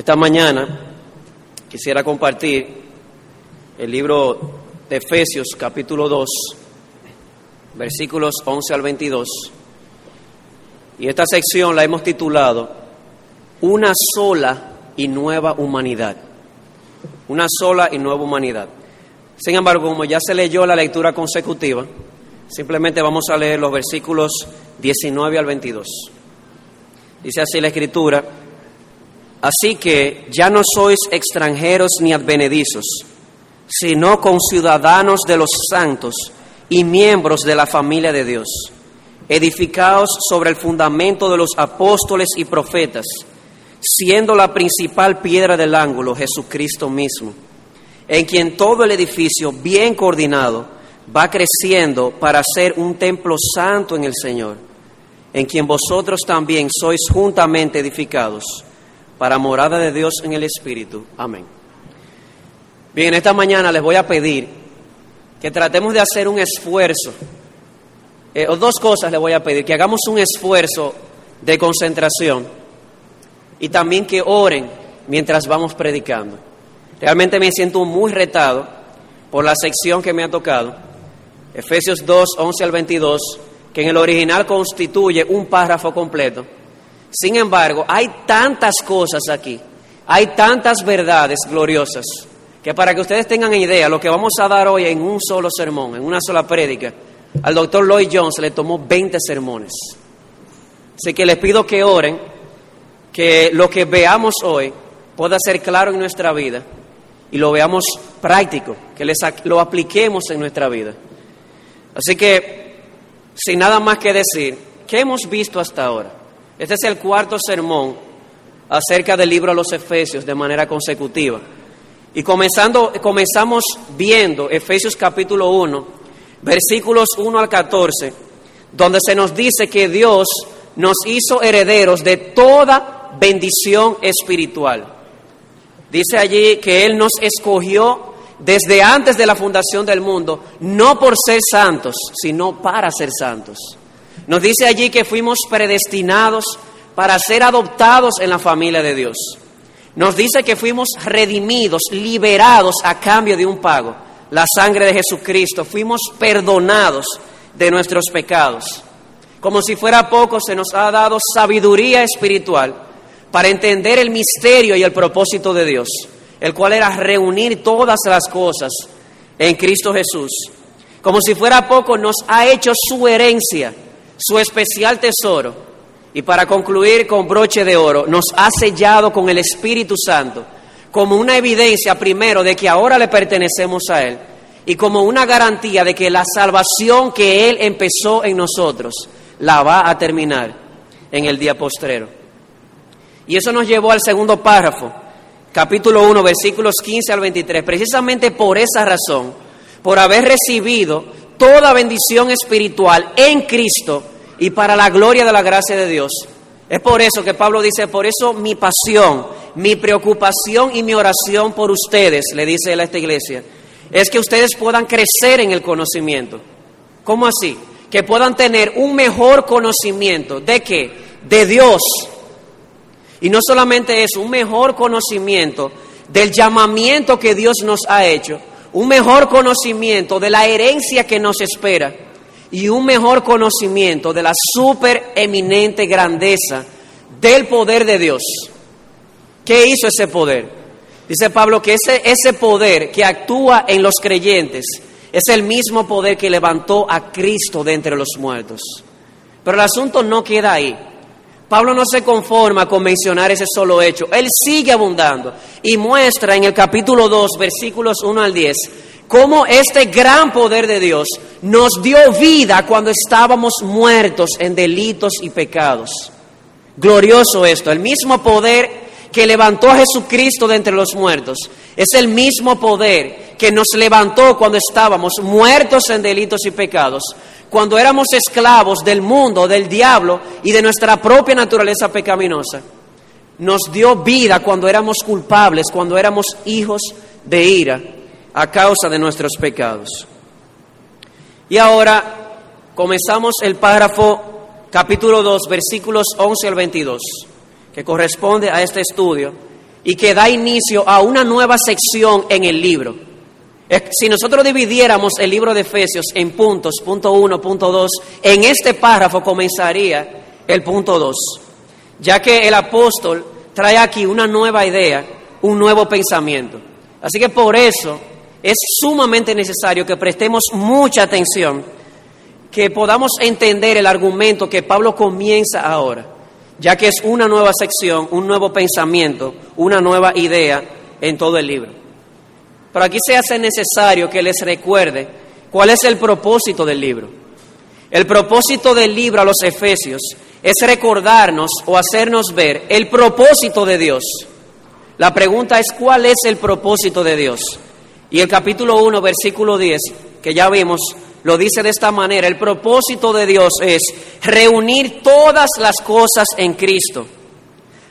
Esta mañana quisiera compartir el libro de Efesios capítulo 2, versículos 11 al 22. Y esta sección la hemos titulado Una sola y nueva humanidad. Una sola y nueva humanidad. Sin embargo, como ya se leyó la lectura consecutiva, simplemente vamos a leer los versículos 19 al 22. Dice así la escritura, así que ya no sois extranjeros ni advenedizos, sino conciudadanos de los santos y miembros de la familia de Dios, edificados sobre el fundamento de los apóstoles y profetas, siendo la principal piedra del ángulo Jesucristo mismo en quien todo el edificio bien coordinado va creciendo para ser un templo santo en el Señor, en quien vosotros también sois juntamente edificados para morada de Dios en el Espíritu. Amén. Bien, esta mañana les voy a pedir que tratemos de hacer un esfuerzo, eh, o dos cosas les voy a pedir, que hagamos un esfuerzo de concentración y también que oren mientras vamos predicando. Realmente me siento muy retado por la sección que me ha tocado, Efesios 2, 11 al 22, que en el original constituye un párrafo completo. Sin embargo, hay tantas cosas aquí, hay tantas verdades gloriosas, que para que ustedes tengan idea, lo que vamos a dar hoy en un solo sermón, en una sola prédica, al doctor Lloyd Jones le tomó 20 sermones. Así que les pido que oren, que lo que veamos hoy pueda ser claro en nuestra vida y lo veamos práctico, que lo apliquemos en nuestra vida. Así que, sin nada más que decir, ¿qué hemos visto hasta ahora? Este es el cuarto sermón acerca del libro a los Efesios de manera consecutiva. Y comenzando, comenzamos viendo Efesios capítulo 1, versículos 1 al 14, donde se nos dice que Dios nos hizo herederos de toda bendición espiritual. Dice allí que Él nos escogió desde antes de la fundación del mundo, no por ser santos, sino para ser santos. Nos dice allí que fuimos predestinados para ser adoptados en la familia de Dios. Nos dice que fuimos redimidos, liberados a cambio de un pago, la sangre de Jesucristo. Fuimos perdonados de nuestros pecados. Como si fuera poco, se nos ha dado sabiduría espiritual para entender el misterio y el propósito de Dios, el cual era reunir todas las cosas en Cristo Jesús. Como si fuera poco, nos ha hecho su herencia, su especial tesoro. Y para concluir con broche de oro, nos ha sellado con el Espíritu Santo como una evidencia primero de que ahora le pertenecemos a Él y como una garantía de que la salvación que Él empezó en nosotros la va a terminar en el día postrero. Y eso nos llevó al segundo párrafo, capítulo 1, versículos 15 al 23. Precisamente por esa razón, por haber recibido toda bendición espiritual en Cristo y para la gloria de la gracia de Dios. Es por eso que Pablo dice, por eso mi pasión, mi preocupación y mi oración por ustedes, le dice a esta iglesia, es que ustedes puedan crecer en el conocimiento. ¿Cómo así? Que puedan tener un mejor conocimiento de qué? De Dios y no solamente eso, un mejor conocimiento del llamamiento que Dios nos ha hecho, un mejor conocimiento de la herencia que nos espera y un mejor conocimiento de la super eminente grandeza del poder de Dios. ¿Qué hizo ese poder? Dice Pablo que ese, ese poder que actúa en los creyentes es el mismo poder que levantó a Cristo de entre los muertos. Pero el asunto no queda ahí. Pablo no se conforma con mencionar ese solo hecho, él sigue abundando y muestra en el capítulo 2, versículos 1 al 10, cómo este gran poder de Dios nos dio vida cuando estábamos muertos en delitos y pecados. Glorioso esto, el mismo poder que levantó a Jesucristo de entre los muertos, es el mismo poder que nos levantó cuando estábamos muertos en delitos y pecados cuando éramos esclavos del mundo, del diablo y de nuestra propia naturaleza pecaminosa. Nos dio vida cuando éramos culpables, cuando éramos hijos de ira a causa de nuestros pecados. Y ahora comenzamos el párrafo capítulo 2, versículos 11 al 22, que corresponde a este estudio. y que da inicio a una nueva sección en el libro. Si nosotros dividiéramos el libro de Efesios en puntos, punto uno, punto dos, en este párrafo comenzaría el punto dos, ya que el apóstol trae aquí una nueva idea, un nuevo pensamiento. Así que por eso es sumamente necesario que prestemos mucha atención, que podamos entender el argumento que Pablo comienza ahora, ya que es una nueva sección, un nuevo pensamiento, una nueva idea en todo el libro. Pero aquí se hace necesario que les recuerde cuál es el propósito del libro. El propósito del libro a los Efesios es recordarnos o hacernos ver el propósito de Dios. La pregunta es, ¿cuál es el propósito de Dios? Y el capítulo 1, versículo 10, que ya vimos, lo dice de esta manera, el propósito de Dios es reunir todas las cosas en Cristo,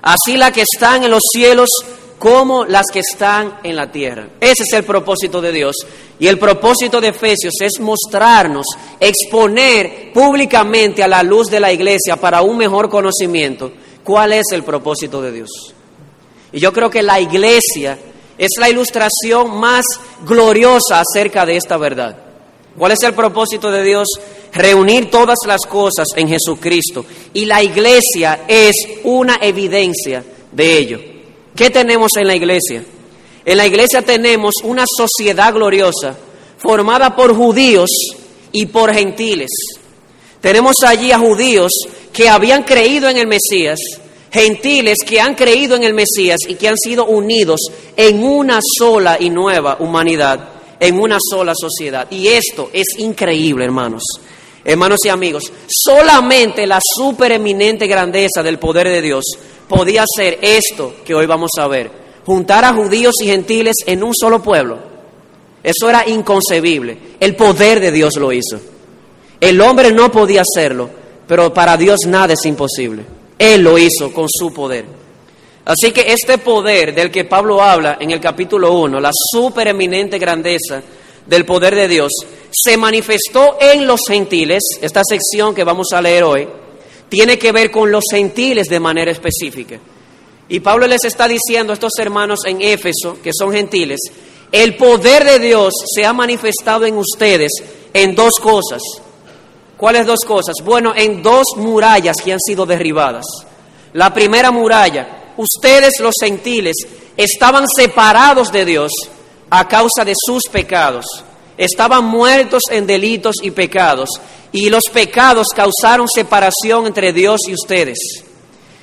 así las que están en los cielos como las que están en la tierra. Ese es el propósito de Dios. Y el propósito de Efesios es mostrarnos, exponer públicamente a la luz de la iglesia para un mejor conocimiento cuál es el propósito de Dios. Y yo creo que la iglesia es la ilustración más gloriosa acerca de esta verdad. ¿Cuál es el propósito de Dios? Reunir todas las cosas en Jesucristo. Y la iglesia es una evidencia de ello. ¿Qué tenemos en la iglesia? En la iglesia tenemos una sociedad gloriosa formada por judíos y por gentiles. Tenemos allí a judíos que habían creído en el Mesías, gentiles que han creído en el Mesías y que han sido unidos en una sola y nueva humanidad, en una sola sociedad. Y esto es increíble, hermanos. Hermanos y amigos, solamente la supereminente grandeza del poder de Dios podía ser esto que hoy vamos a ver, juntar a judíos y gentiles en un solo pueblo. Eso era inconcebible. El poder de Dios lo hizo. El hombre no podía hacerlo, pero para Dios nada es imposible. Él lo hizo con su poder. Así que este poder del que Pablo habla en el capítulo 1, la supereminente grandeza del poder de Dios, se manifestó en los gentiles, esta sección que vamos a leer hoy, tiene que ver con los gentiles de manera específica. Y Pablo les está diciendo a estos hermanos en Éfeso, que son gentiles, el poder de Dios se ha manifestado en ustedes en dos cosas. ¿Cuáles dos cosas? Bueno, en dos murallas que han sido derribadas. La primera muralla, ustedes los gentiles estaban separados de Dios a causa de sus pecados. Estaban muertos en delitos y pecados y los pecados causaron separación entre Dios y ustedes.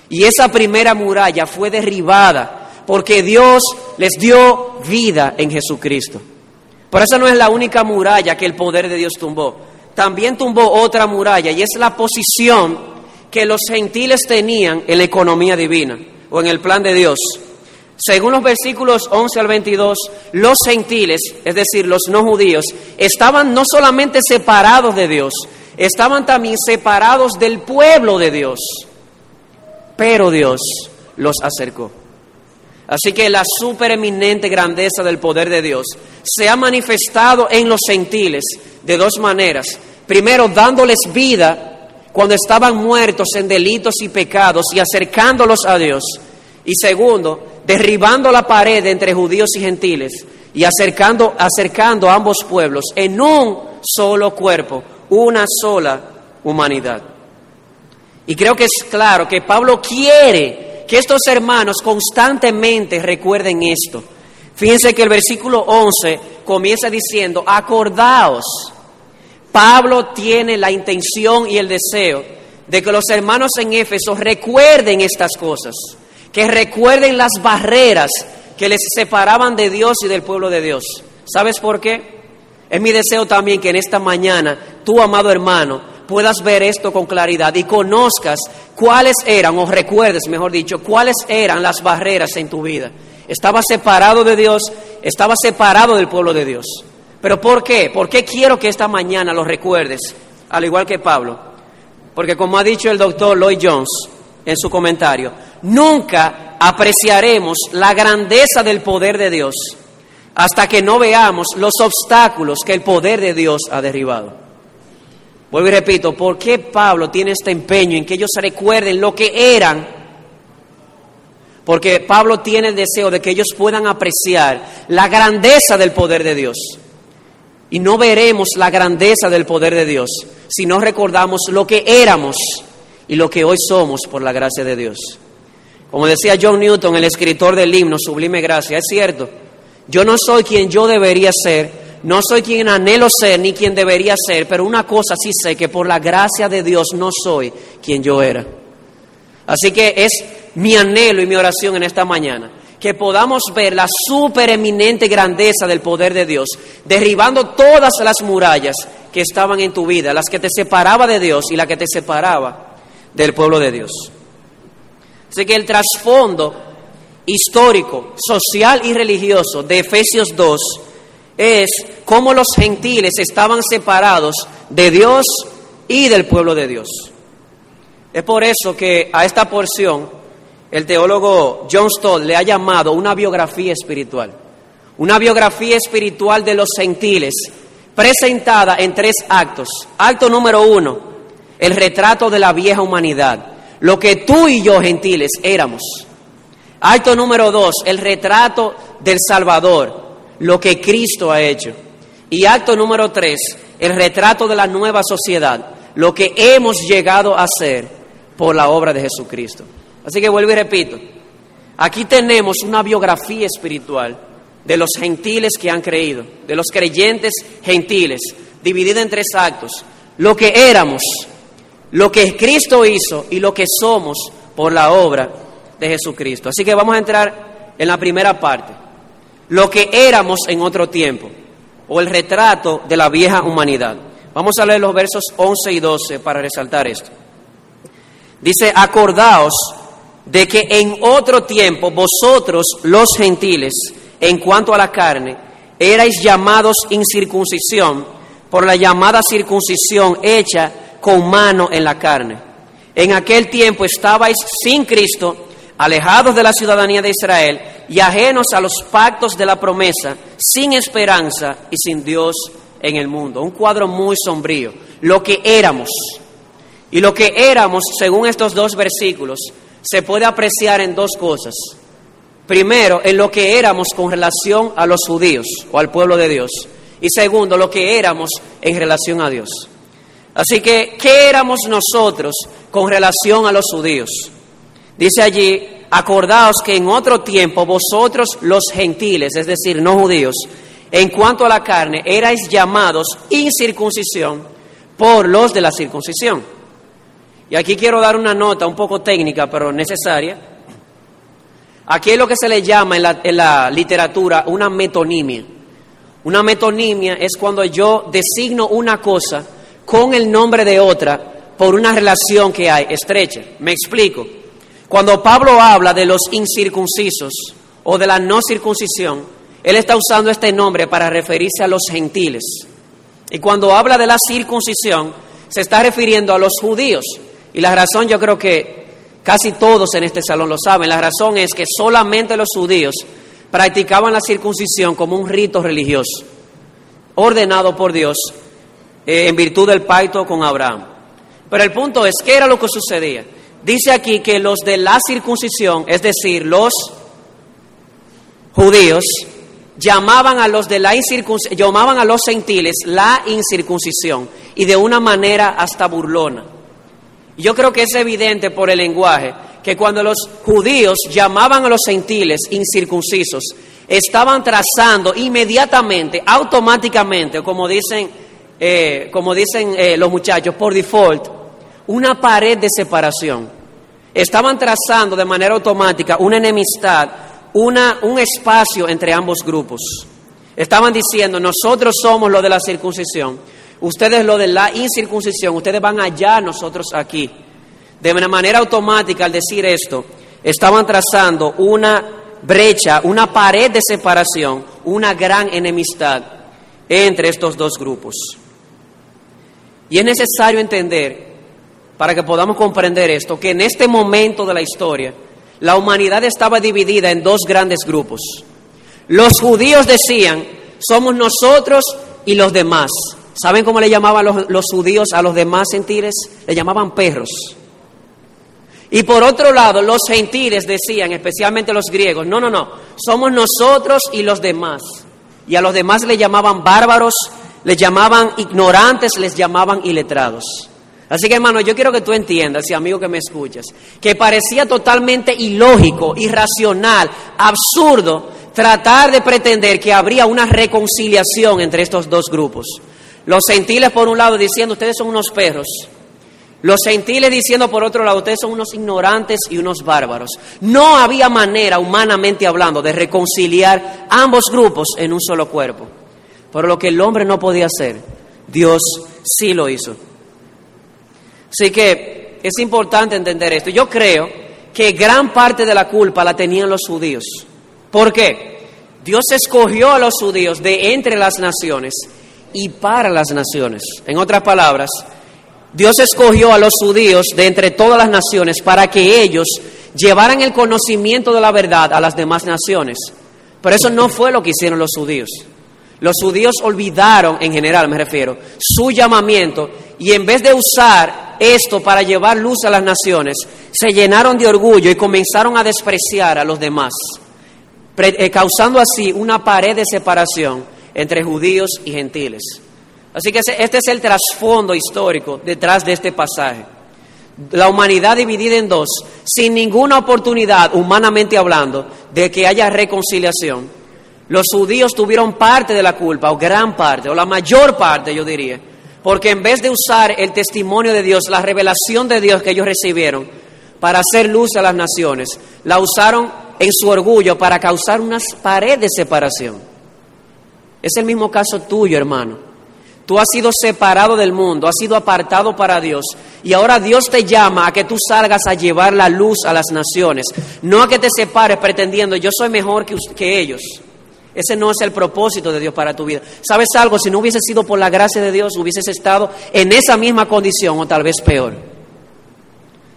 Y esa primera muralla fue derribada porque Dios les dio vida en Jesucristo. Por eso no es la única muralla que el poder de Dios tumbó. También tumbó otra muralla y es la posición que los gentiles tenían en la economía divina en el plan de Dios. Según los versículos 11 al 22, los gentiles, es decir, los no judíos, estaban no solamente separados de Dios, estaban también separados del pueblo de Dios, pero Dios los acercó. Así que la supereminente grandeza del poder de Dios se ha manifestado en los gentiles de dos maneras. Primero, dándoles vida cuando estaban muertos en delitos y pecados y acercándolos a Dios. Y segundo, derribando la pared entre judíos y gentiles y acercando, acercando a ambos pueblos en un solo cuerpo, una sola humanidad. Y creo que es claro que Pablo quiere que estos hermanos constantemente recuerden esto. Fíjense que el versículo 11 comienza diciendo, acordaos. Pablo tiene la intención y el deseo de que los hermanos en Éfeso recuerden estas cosas, que recuerden las barreras que les separaban de Dios y del pueblo de Dios. ¿Sabes por qué? Es mi deseo también que en esta mañana tú, amado hermano, puedas ver esto con claridad y conozcas cuáles eran, o recuerdes, mejor dicho, cuáles eran las barreras en tu vida. Estaba separado de Dios, estaba separado del pueblo de Dios. ¿Pero por qué? ¿Por qué quiero que esta mañana lo recuerdes? Al igual que Pablo. Porque como ha dicho el doctor Lloyd Jones en su comentario, nunca apreciaremos la grandeza del poder de Dios hasta que no veamos los obstáculos que el poder de Dios ha derribado. Vuelvo y repito, ¿por qué Pablo tiene este empeño en que ellos recuerden lo que eran? porque Pablo tiene el deseo de que ellos puedan apreciar la grandeza del poder de Dios. Y no veremos la grandeza del poder de Dios si no recordamos lo que éramos y lo que hoy somos por la gracia de Dios. Como decía John Newton, el escritor del himno Sublime Gracia, es cierto, yo no soy quien yo debería ser, no soy quien anhelo ser ni quien debería ser, pero una cosa sí sé, que por la gracia de Dios no soy quien yo era. Así que es mi anhelo y mi oración en esta mañana, que podamos ver la supereminente grandeza del poder de Dios, derribando todas las murallas que estaban en tu vida, las que te separaba de Dios y la que te separaba del pueblo de Dios. Así que el trasfondo histórico, social y religioso de Efesios 2 es cómo los gentiles estaban separados de Dios y del pueblo de Dios. Es por eso que a esta porción el teólogo John Stott le ha llamado una biografía espiritual. Una biografía espiritual de los gentiles, presentada en tres actos. Acto número uno, el retrato de la vieja humanidad, lo que tú y yo, gentiles, éramos. Acto número dos, el retrato del Salvador, lo que Cristo ha hecho. Y acto número tres, el retrato de la nueva sociedad, lo que hemos llegado a ser por la obra de Jesucristo. Así que vuelvo y repito, aquí tenemos una biografía espiritual de los gentiles que han creído, de los creyentes gentiles, dividida en tres actos. Lo que éramos, lo que Cristo hizo y lo que somos por la obra de Jesucristo. Así que vamos a entrar en la primera parte, lo que éramos en otro tiempo, o el retrato de la vieja humanidad. Vamos a leer los versos 11 y 12 para resaltar esto. Dice, acordaos de que en otro tiempo vosotros los gentiles, en cuanto a la carne, erais llamados incircuncisión por la llamada circuncisión hecha con mano en la carne. En aquel tiempo estabais sin Cristo, alejados de la ciudadanía de Israel y ajenos a los pactos de la promesa, sin esperanza y sin Dios en el mundo. Un cuadro muy sombrío. Lo que éramos y lo que éramos, según estos dos versículos, se puede apreciar en dos cosas. Primero, en lo que éramos con relación a los judíos o al pueblo de Dios. Y segundo, lo que éramos en relación a Dios. Así que, ¿qué éramos nosotros con relación a los judíos? Dice allí, acordaos que en otro tiempo vosotros los gentiles, es decir, no judíos, en cuanto a la carne, erais llamados incircuncisión por los de la circuncisión. Y aquí quiero dar una nota un poco técnica, pero necesaria. Aquí es lo que se le llama en la, en la literatura una metonimia. Una metonimia es cuando yo designo una cosa con el nombre de otra por una relación que hay estrecha. Me explico. Cuando Pablo habla de los incircuncisos o de la no circuncisión, él está usando este nombre para referirse a los gentiles. Y cuando habla de la circuncisión, se está refiriendo a los judíos. Y la razón yo creo que casi todos en este salón lo saben. La razón es que solamente los judíos practicaban la circuncisión como un rito religioso, ordenado por Dios eh, en virtud del pacto con Abraham. Pero el punto es, ¿qué era lo que sucedía? Dice aquí que los de la circuncisión, es decir, los judíos, llamaban a los de la incircuncisión, llamaban a los gentiles la incircuncisión y de una manera hasta burlona. Yo creo que es evidente por el lenguaje que cuando los judíos llamaban a los gentiles incircuncisos, estaban trazando inmediatamente, automáticamente, como dicen, eh, como dicen eh, los muchachos, por default, una pared de separación. Estaban trazando de manera automática una enemistad, una, un espacio entre ambos grupos. Estaban diciendo, nosotros somos los de la circuncisión, ustedes lo de la incircuncisión, ustedes van allá, nosotros aquí. De una manera automática, al decir esto, estaban trazando una brecha, una pared de separación, una gran enemistad entre estos dos grupos. Y es necesario entender, para que podamos comprender esto, que en este momento de la historia, la humanidad estaba dividida en dos grandes grupos. Los judíos decían, somos nosotros y los demás. ¿Saben cómo le llamaban los, judíos a los demás sentires? Le llamaban perros. Y por otro lado, los gentiles decían, especialmente los griegos, no, no, no, somos nosotros y los demás. Y a los demás le llamaban bárbaros, les llamaban ignorantes, les llamaban iletrados. Así que hermano, yo quiero que tú entiendas, y amigo que me escuchas, que parecía totalmente ilógico, irracional, absurdo tratar de pretender que habría una reconciliación entre estos dos grupos. Los gentiles por un lado diciendo, ustedes son unos perros, los gentiles diciendo por otro lado, ustedes son unos ignorantes y unos bárbaros. No había manera, humanamente hablando, de reconciliar ambos grupos en un solo cuerpo. Pero lo que el hombre no podía hacer, Dios sí lo hizo. Así que es importante entender esto. Yo creo que gran parte de la culpa la tenían los judíos. ¿Por qué? Dios escogió a los judíos de entre las naciones y para las naciones. En otras palabras, Dios escogió a los judíos de entre todas las naciones para que ellos llevaran el conocimiento de la verdad a las demás naciones. Pero eso no fue lo que hicieron los judíos. Los judíos olvidaron, en general me refiero, su llamamiento y en vez de usar esto para llevar luz a las naciones, se llenaron de orgullo y comenzaron a despreciar a los demás, eh, causando así una pared de separación entre judíos y gentiles. Así que este es el trasfondo histórico detrás de este pasaje. La humanidad dividida en dos, sin ninguna oportunidad, humanamente hablando, de que haya reconciliación. Los judíos tuvieron parte de la culpa, o gran parte, o la mayor parte, yo diría, porque en vez de usar el testimonio de Dios, la revelación de Dios que ellos recibieron para hacer luz a las naciones, la usaron en su orgullo para causar una pared de separación. Es el mismo caso tuyo, hermano. Tú has sido separado del mundo, has sido apartado para Dios. Y ahora Dios te llama a que tú salgas a llevar la luz a las naciones. No a que te separes pretendiendo, yo soy mejor que, que ellos. Ese no es el propósito de Dios para tu vida. ¿Sabes algo? Si no hubiese sido por la gracia de Dios, hubieses estado en esa misma condición o tal vez peor.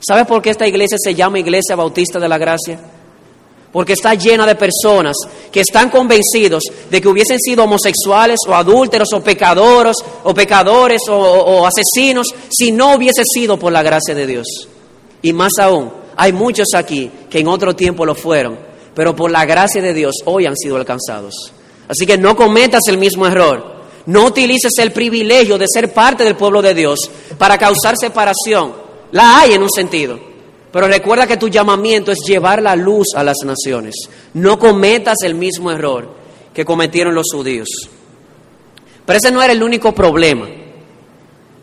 ¿Sabes por qué esta iglesia se llama Iglesia Bautista de la Gracia? porque está llena de personas que están convencidos de que hubiesen sido homosexuales o adúlteros o pecadores o pecadores o, asesinos si no hubiese sido por la gracia de Dios. Y más aún, hay muchos aquí que en otro tiempo lo fueron, pero por la gracia de Dios hoy han sido alcanzados. Así que no cometas el mismo error. No utilices el privilegio de ser parte del pueblo de Dios para causar separación. La hay en un sentido, pero recuerda que tu llamamiento es llevar la luz a las naciones. No cometas el mismo error que cometieron los judíos. Pero ese no era el único problema.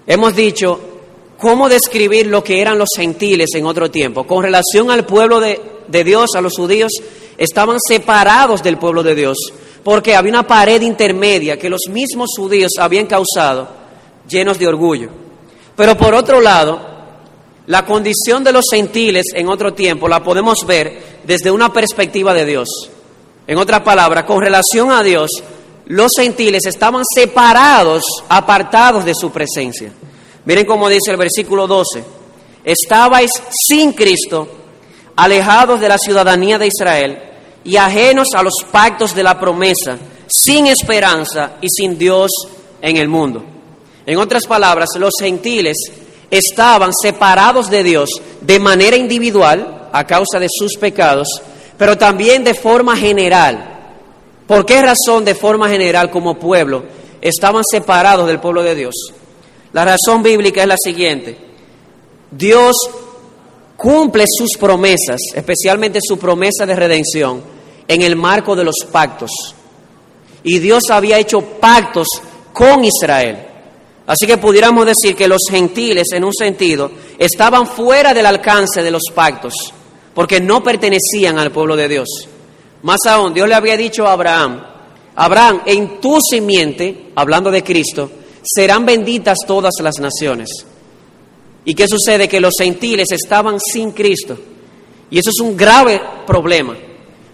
Hemos dicho cómo describir lo que eran los gentiles en otro tiempo. Con relación al pueblo de, de Dios, a los judíos, estaban separados del pueblo de Dios, porque había una pared intermedia que los mismos judíos habían causado, llenos de orgullo. Pero por otro lado, la condición de los gentiles en otro tiempo la podemos ver desde una perspectiva de Dios. En otras palabras, con relación a Dios, los gentiles estaban separados, apartados de su presencia. Miren cómo dice el versículo 12. Estabais sin Cristo, alejados de la ciudadanía de Israel y ajenos a los pactos de la promesa, sin esperanza y sin Dios en el mundo. En otras palabras, los gentiles estaban separados de Dios de manera individual a causa de sus pecados, pero también de forma general. ¿Por qué razón de forma general como pueblo estaban separados del pueblo de Dios? La razón bíblica es la siguiente. Dios cumple sus promesas, especialmente su promesa de redención, en el marco de los pactos. Y Dios había hecho pactos con Israel. Así que pudiéramos decir que los gentiles, en un sentido, estaban fuera del alcance de los pactos, porque no pertenecían al pueblo de Dios. Más aún, Dios le había dicho a Abraham, Abraham, en tu simiente, hablando de Cristo, serán benditas todas las naciones. ¿Y qué sucede? Que los gentiles estaban sin Cristo. Y eso es un grave problema.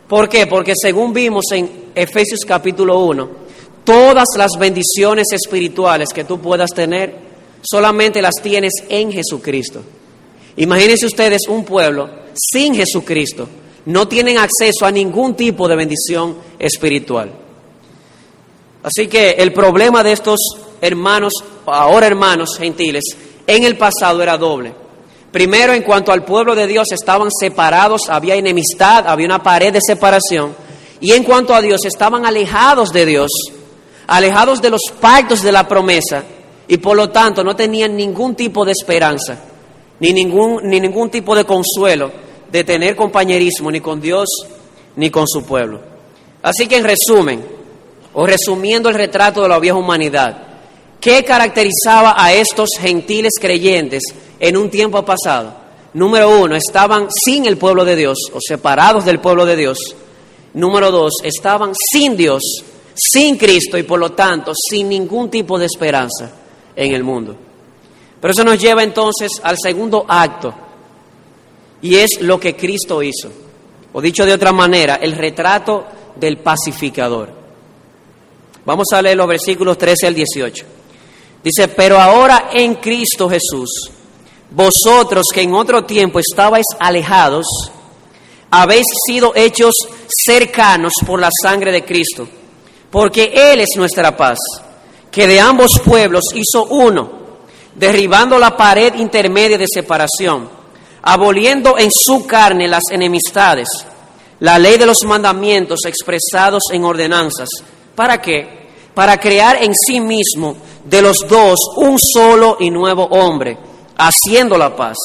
¿Por qué? Porque según vimos en Efesios capítulo 1, Todas las bendiciones espirituales que tú puedas tener, solamente las tienes en Jesucristo. Imagínense ustedes un pueblo sin Jesucristo. No tienen acceso a ningún tipo de bendición espiritual. Así que el problema de estos hermanos, ahora hermanos gentiles, en el pasado era doble. Primero, en cuanto al pueblo de Dios, estaban separados, había enemistad, había una pared de separación. Y en cuanto a Dios, estaban alejados de Dios, alejados de los pactos de la promesa, y por lo tanto no tenían ningún tipo de esperanza, ni ningún, ni ningún tipo de consuelo de tener compañerismo ni con Dios ni con su pueblo. Así que en resumen, o resumiendo el retrato de la vieja humanidad, ¿qué caracterizaba a estos gentiles creyentes en un tiempo pasado. Número uno, estaban sin el pueblo de Dios o separados del pueblo de Dios. Número dos, estaban sin Dios, sin Cristo y por lo tanto sin ningún tipo de esperanza en el mundo. Pero eso nos lleva entonces al segundo acto y es lo que Cristo hizo. O dicho de otra manera, el retrato del pacificador. Vamos a leer los versículos 13 al 18. Dice, pero ahora en Cristo Jesús vosotros que en otro tiempo estabais alejados, habéis sido hechos cercanos por la sangre de Cristo, porque Él es nuestra paz, que de ambos pueblos hizo uno, derribando la pared intermedia de separación, aboliendo en su carne las enemistades, la ley de los mandamientos expresados en ordenanzas. ¿Para qué? Para crear en sí mismo de los dos un solo y nuevo hombre haciendo la paz,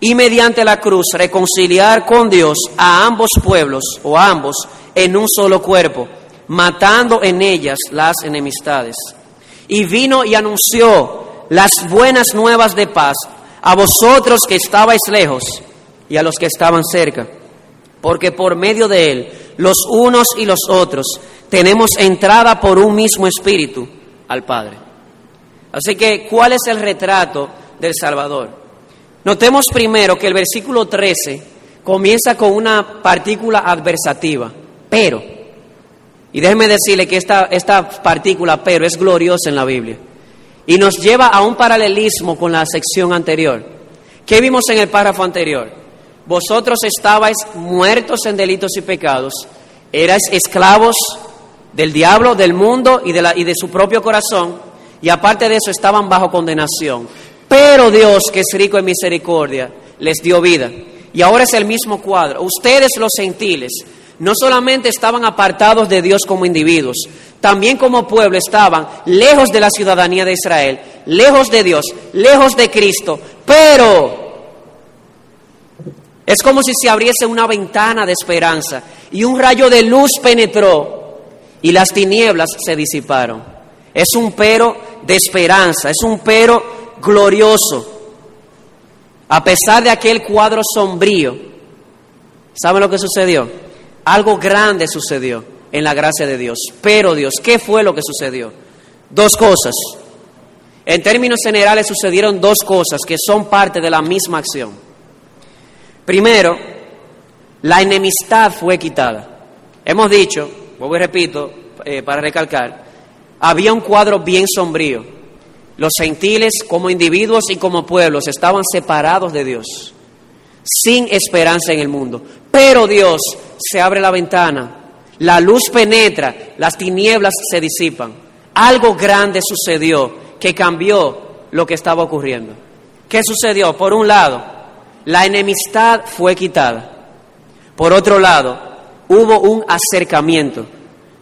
y mediante la cruz reconciliar con Dios a ambos pueblos o a ambos en un solo cuerpo, matando en ellas las enemistades. Y vino y anunció las buenas nuevas de paz a vosotros que estabais lejos y a los que estaban cerca, porque por medio de él, los unos y los otros, tenemos entrada por un mismo espíritu al Padre. Así que, ¿cuál es el retrato del Salvador. Notemos primero que el versículo 13 comienza con una partícula adversativa, pero. Y déjeme decirle que esta, esta partícula pero es gloriosa en la Biblia. Y nos lleva a un paralelismo con la sección anterior. ¿Qué vimos en el párrafo anterior? Vosotros estabais muertos en delitos y pecados, erais esclavos del diablo, del mundo y de, y de su propio corazón, y aparte de eso estaban bajo condenación. Pero Dios, que es rico en misericordia, les dio vida. Y ahora es el mismo cuadro. Ustedes los gentiles no solamente estaban apartados de Dios como individuos, también como pueblo estaban lejos de la ciudadanía de Israel, lejos de Dios, lejos de Cristo, pero es como si se abriese una ventana de esperanza y un rayo de luz penetró y las tinieblas se disiparon. Es un pero de esperanza, es un pero glorioso. A pesar de aquel cuadro sombrío, ¿saben lo que sucedió? Algo grande sucedió en la gracia de Dios. Pero Dios, ¿qué fue lo que sucedió? Dos cosas. En términos generales sucedieron dos cosas que son parte de la misma acción. Primero, la enemistad fue quitada. Hemos dicho, vuelvo y repito, eh, para recalcar, había un cuadro bien sombrío. Los gentiles como individuos y como pueblos estaban separados de Dios, sin esperanza en el mundo. Pero Dios se abre la ventana, la luz penetra, las tinieblas se disipan. Algo grande sucedió que cambió lo que estaba ocurriendo. ¿Qué sucedió? Por un lado, la enemistad fue quitada. Por otro lado, hubo un acercamiento.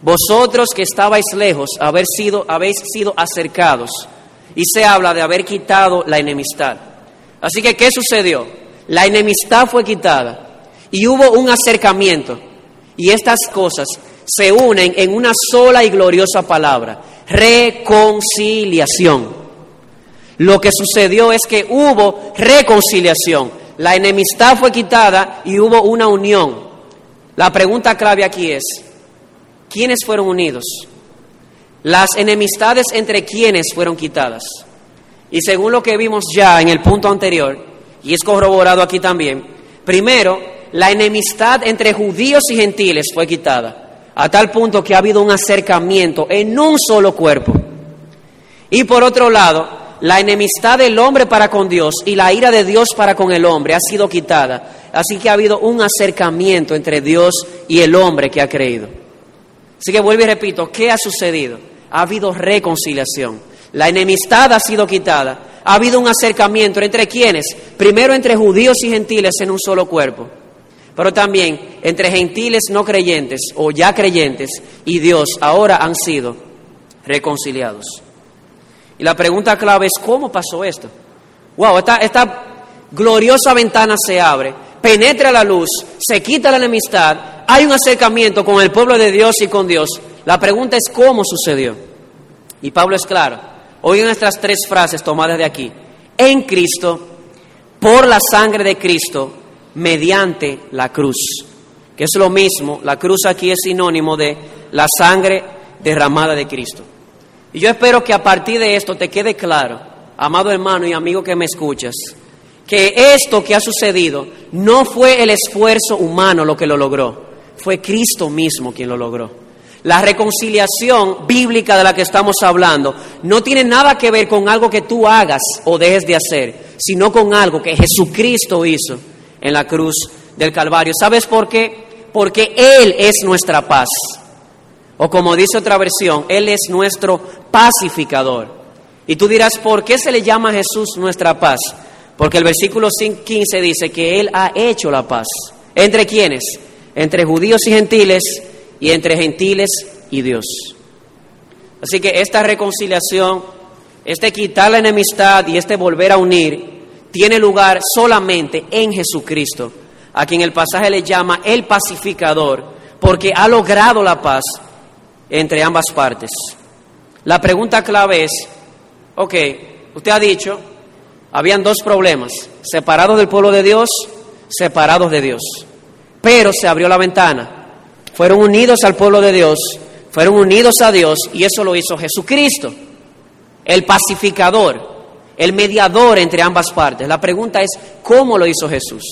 Vosotros que estabais lejos, habéis sido, habéis sido acercados y se habla de haber quitado la enemistad. Así que, ¿qué sucedió? La enemistad fue quitada y hubo un acercamiento. Y estas cosas se unen en una sola y gloriosa palabra, reconciliación. Lo que sucedió es que hubo reconciliación. La enemistad fue quitada y hubo una unión. La pregunta clave aquí es, ¿quiénes fueron unidos? las enemistades entre quienes fueron quitadas. Y según lo que vimos ya en el punto anterior, y es corroborado aquí también, primero, la enemistad entre judíos y gentiles fue quitada, a tal punto que ha habido un acercamiento en un solo cuerpo. Y por otro lado, la enemistad del hombre para con Dios y la ira de Dios para con el hombre ha sido quitada. Así que ha habido un acercamiento entre Dios y el hombre que ha creído. Así que vuelvo y repito, ¿qué ha sucedido? ha habido reconciliación. La enemistad ha sido quitada, ha habido un acercamiento entre quienes, primero entre judíos y gentiles en un solo cuerpo, pero también entre gentiles no creyentes o ya creyentes y Dios ahora han sido reconciliados. Y la pregunta clave es, ¿cómo pasó esto? Wow, esta, esta gloriosa ventana se abre, penetra la luz, se quita la enemistad, hay un acercamiento con el pueblo de Dios y con Dios. La pregunta es, ¿cómo sucedió? Y Pablo es claro. Oigan estas tres frases tomadas de aquí. En Cristo, por la sangre de Cristo, mediante la cruz. Que es lo mismo, la cruz aquí es sinónimo de la sangre derramada de Cristo. Y yo espero que a partir de esto te quede claro, amado hermano y amigo que me escuchas, que esto que ha sucedido no fue el esfuerzo humano lo que lo logró, fue Cristo mismo quien lo logró. La reconciliación bíblica de la que estamos hablando no tiene nada que ver con algo que tú hagas o dejes de hacer, sino con algo que Jesucristo hizo en la cruz del Calvario. ¿Sabes por qué? Porque Él es nuestra paz. O como dice otra versión, Él es nuestro pacificador. Y tú dirás, ¿por qué se le llama a Jesús nuestra paz? Porque el versículo 15 dice que Él ha hecho la paz. ¿Entre quiénes? Entre judíos y gentiles y entre gentiles y Dios. Así que esta reconciliación, este quitar la enemistad y este volver a unir, tiene lugar solamente en Jesucristo, a quien el pasaje le llama el pacificador, porque ha logrado la paz entre ambas partes. La pregunta clave es, ok, usted ha dicho, habían dos problemas, separados del pueblo de Dios, separados de Dios, pero se abrió la ventana fueron unidos al pueblo de Dios, fueron unidos a Dios y eso lo hizo Jesucristo, el pacificador, el mediador entre ambas partes. La pregunta es, ¿cómo lo hizo Jesús?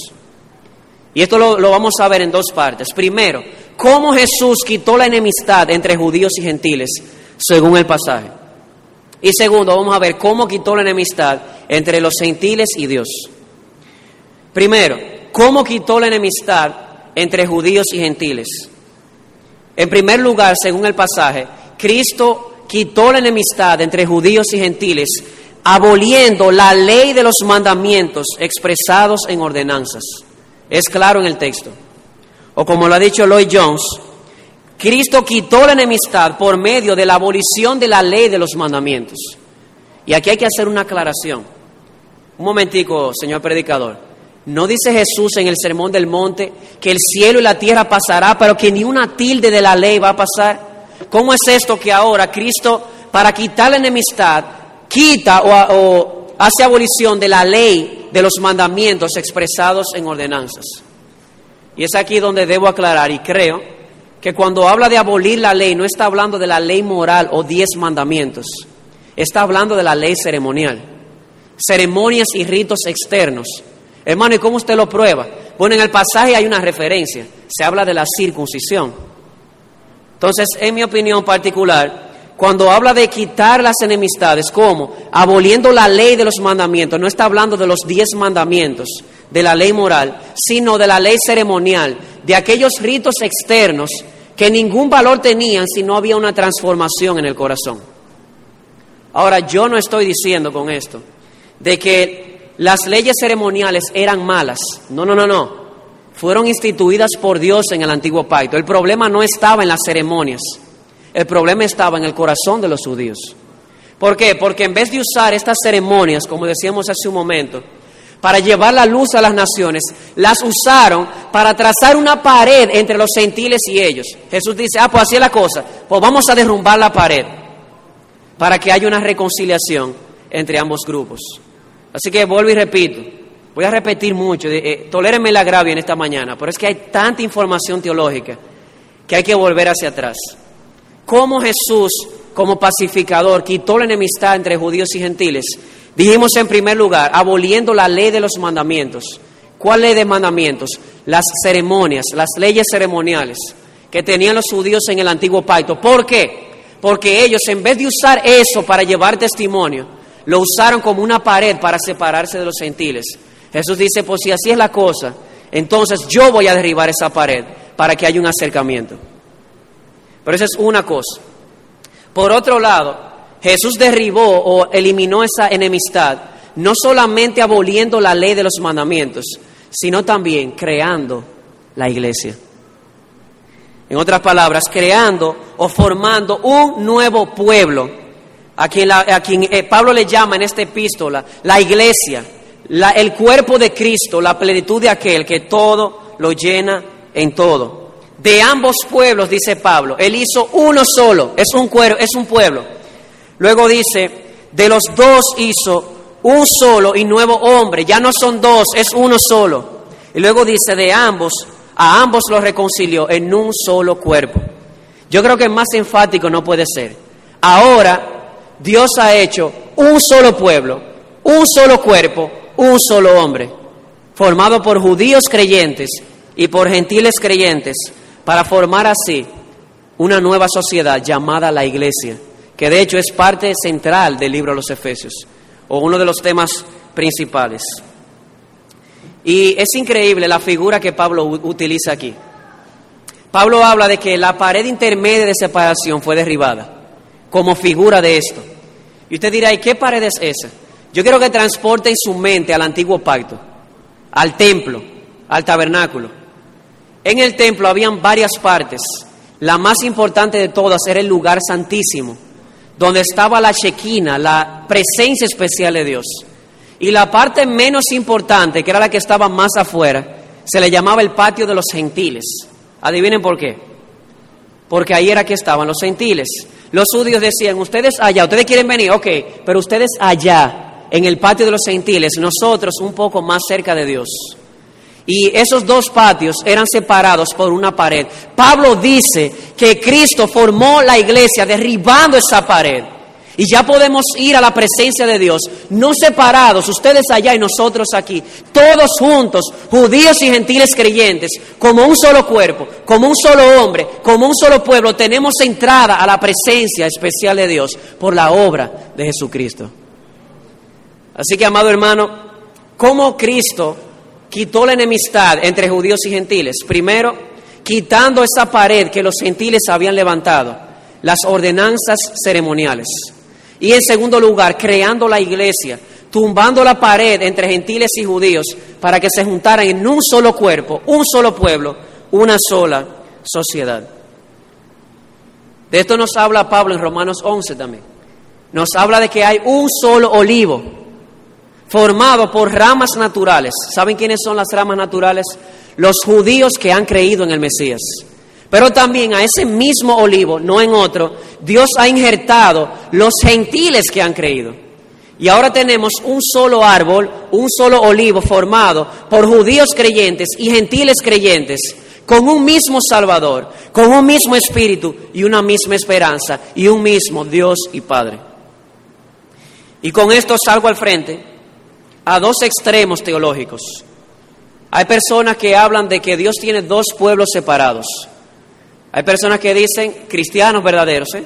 Y esto lo, lo, vamos a ver en dos partes. Primero, cómo Jesús quitó la enemistad entre judíos y gentiles, según el pasaje. Y segundo, vamos a ver cómo quitó la enemistad entre los gentiles y Dios. Primero, cómo quitó la enemistad entre judíos y gentiles. En primer lugar, según el pasaje, Cristo quitó la enemistad entre judíos y gentiles, aboliendo la ley de los mandamientos expresados en ordenanzas. Es claro en el texto. O como lo ha dicho Lloyd Jones, Cristo quitó la enemistad por medio de la abolición de la ley de los mandamientos. Y aquí hay que hacer una aclaración. Un momentico, señor predicador. ¿No dice Jesús en el Sermón del Monte que el cielo y la tierra pasará, pero que ni una tilde de la ley va a pasar? ¿Cómo es esto que ahora Cristo, para quitar la enemistad, quita o, hace abolición de la ley de los mandamientos expresados en ordenanzas? Y es aquí donde debo aclarar y creo que cuando habla de abolir la ley no está hablando de la ley moral o diez mandamientos, está hablando de la ley ceremonial, ceremonias y ritos externos Hermano, ¿y cómo usted lo prueba? Bueno, en el pasaje hay una referencia, se habla de la circuncisión. Entonces, en mi opinión particular, cuando habla de quitar las enemistades, ¿cómo? Aboliendo la ley de los mandamientos, no está hablando de los diez mandamientos, de la ley moral, sino de la ley ceremonial, de aquellos ritos externos que ningún valor tenían si no había una transformación en el corazón. Ahora, yo no estoy diciendo con esto de que las leyes ceremoniales eran malas. No, no, no, no. Fueron instituidas por Dios en el antiguo pacto. El problema no estaba en las ceremonias. El problema estaba en el corazón de los judíos. ¿Por qué? Porque en vez de usar estas ceremonias, como decíamos hace un momento, para llevar la luz a las naciones, las usaron para trazar una pared entre los gentiles y ellos. Jesús dice, ah, pues así es la cosa, pues vamos a derrumbar la pared para que haya una reconciliación entre ambos grupos. Así que vuelvo y repito, voy a repetir mucho, eh, tolérenme el agravio en esta mañana, pero es que hay tanta información teológica que hay que volver hacia atrás. ¿Cómo Jesús, como pacificador, quitó la enemistad entre judíos y gentiles? Dijimos en primer lugar, aboliendo la ley de los mandamientos. ¿Cuál ley de mandamientos? Las ceremonias, las leyes ceremoniales que tenían los judíos en el antiguo pacto. ¿Por qué? Porque ellos, en vez de usar eso para llevar testimonio, lo usaron como una pared para separarse de los gentiles. Jesús dice, pues si así es la cosa, entonces yo voy a derribar esa pared para que haya un acercamiento. Pero esa es una cosa. Por otro lado, Jesús derribó o eliminó esa enemistad no solamente aboliendo la ley de los mandamientos, sino también creando la iglesia. En otras palabras, creando o formando un nuevo pueblo, a quien, a quien eh, Pablo le llama en esta epístola la iglesia, el cuerpo de Cristo, la plenitud de aquel que todo lo llena en todo. De ambos pueblos, dice Pablo, él hizo uno solo, es un, cuero, es un pueblo. Luego dice, de los dos hizo un solo y nuevo hombre, ya no son dos, es uno solo. Y luego dice, de ambos, a ambos los reconcilió en un solo cuerpo. Yo creo que más enfático no puede ser. Ahora Dios ha hecho un solo pueblo, un solo cuerpo, un solo hombre, formado por judíos creyentes y por gentiles creyentes, para formar así una nueva sociedad llamada la iglesia, que de hecho es parte central del libro de los Efesios, o uno de los temas principales. Y es increíble la figura que Pablo utiliza aquí. Pablo habla de que la pared intermedia de separación fue derribada como figura de esto. Y usted dirá, ¿y qué pared es esa? Yo quiero que transporte en su mente al antiguo pacto, al templo, al tabernáculo. En el templo habían varias partes. La más importante de todas era el lugar santísimo, donde estaba la chequina, la presencia especial de Dios. Y la parte menos importante, que era la que estaba más afuera, se le llamaba el patio de los gentiles. Adivinen por qué. Porque ahí era que estaban los gentiles. Los judíos decían, ustedes allá, ustedes quieren venir, ok, pero ustedes allá, en el patio de los gentiles, nosotros un poco más cerca de Dios. Y esos dos patios eran separados por una pared. Pablo dice que Cristo formó la iglesia derribando esa pared. Y ya podemos ir a la presencia de Dios, no separados, ustedes allá y nosotros aquí, todos juntos, judíos y gentiles creyentes, como un solo cuerpo, como un solo hombre, como un solo pueblo, tenemos entrada a la presencia especial de Dios por la obra de Jesucristo. Así que, amado hermano, ¿cómo Cristo quitó la enemistad entre judíos y gentiles? Primero, quitando esa pared que los gentiles habían levantado, las ordenanzas ceremoniales. Y en segundo lugar, creando la iglesia, tumbando la pared entre gentiles y judíos para que se juntaran en un solo cuerpo, un solo pueblo, una sola sociedad. De esto nos habla Pablo en Romanos 11 también. Nos habla de que hay un solo olivo formado por ramas naturales. ¿Saben quiénes son las ramas naturales? Los judíos que han creído en el Mesías. Pero también a ese mismo olivo, no en otro, Dios ha injertado los gentiles que han creído. Y ahora tenemos un solo árbol, un solo olivo formado por judíos creyentes y gentiles creyentes, con un mismo Salvador, con un mismo Espíritu y una misma esperanza y un mismo Dios y Padre. Y con esto salgo al frente a dos extremos teológicos. Hay personas que hablan de que Dios tiene dos pueblos separados. Hay personas que dicen cristianos verdaderos, ¿eh?